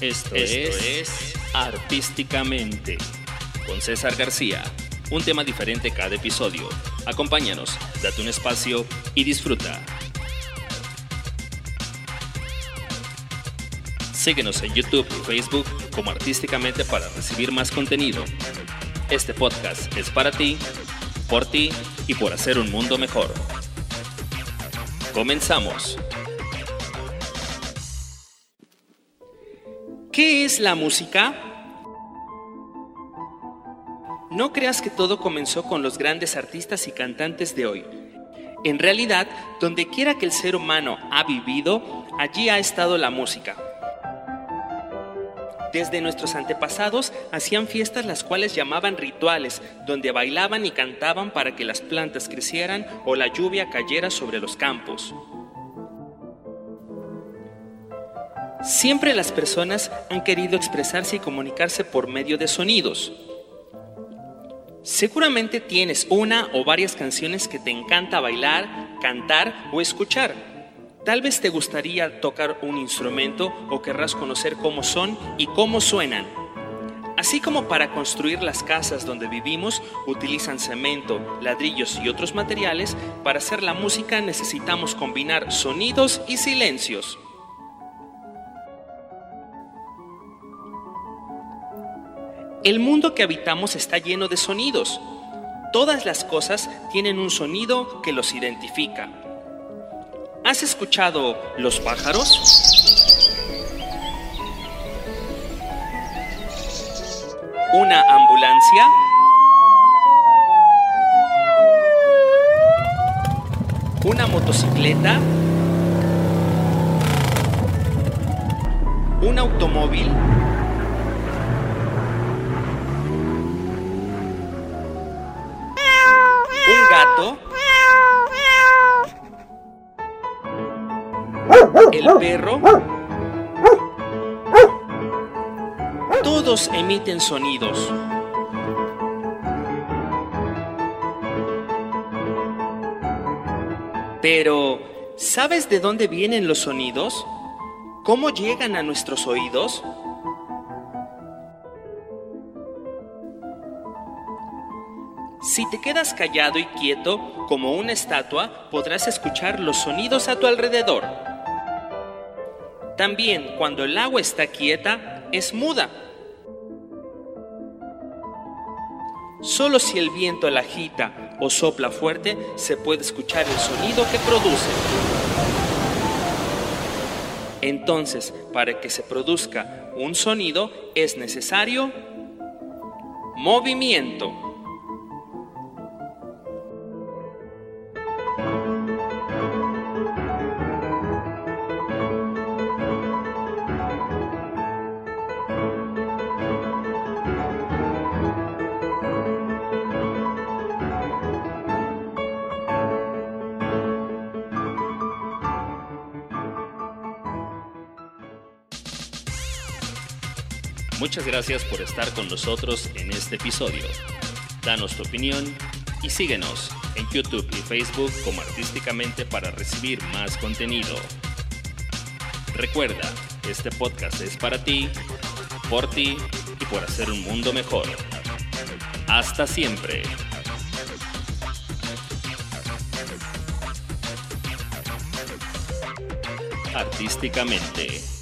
Esto, es, Artísticamente con César García. Un tema diferente cada episodio. Acompáñanos, date un espacio y disfruta. Síguenos en YouTube y Facebook como Artísticamente para recibir más contenido. Este podcast es para ti, por ti y por hacer un mundo mejor. Comenzamos. ¿Qué es la música? No creas que todo comenzó con los grandes artistas y cantantes de hoy. En realidad, donde quiera que el ser humano ha vivido, allí ha estado la música. Desde nuestros antepasados hacían fiestas las cuales llamaban rituales, donde bailaban y cantaban para que las plantas crecieran o la lluvia cayera sobre los campos. Siempre las personas han querido expresarse y comunicarse por medio de sonidos. Seguramente tienes una o varias canciones que te encanta bailar, cantar o escuchar. Tal vez te gustaría tocar un instrumento o querrás conocer cómo son y cómo suenan. Así como para construir las casas donde vivimos utilizan cemento, ladrillos y otros materiales, para hacer la música necesitamos combinar sonidos y silencios. El mundo que habitamos está lleno de sonidos. Todas las cosas tienen un sonido que los identifica. ¿Has escuchado los pájaros? ¿Una ambulancia? ¿Una motocicleta? ¿Un automóvil? El perro, todos emiten sonidos. Pero, ¿sabes de dónde vienen los sonidos? ¿Cómo llegan a nuestros oídos? Si te quedas callado y quieto como una estatua, podrás escuchar los sonidos a tu alrededor. También cuando el agua está quieta, es muda. Solo si el viento la agita o sopla fuerte, se puede escuchar el sonido que produce. Entonces, para que se produzca un sonido, es necesario movimiento. Muchas gracias por estar con nosotros en este episodio. Danos tu opinión y síguenos en YouTube y Facebook como Artísticamente para recibir más contenido. Recuerda, este podcast es para ti, por ti y por hacer un mundo mejor. Hasta siempre. Artísticamente.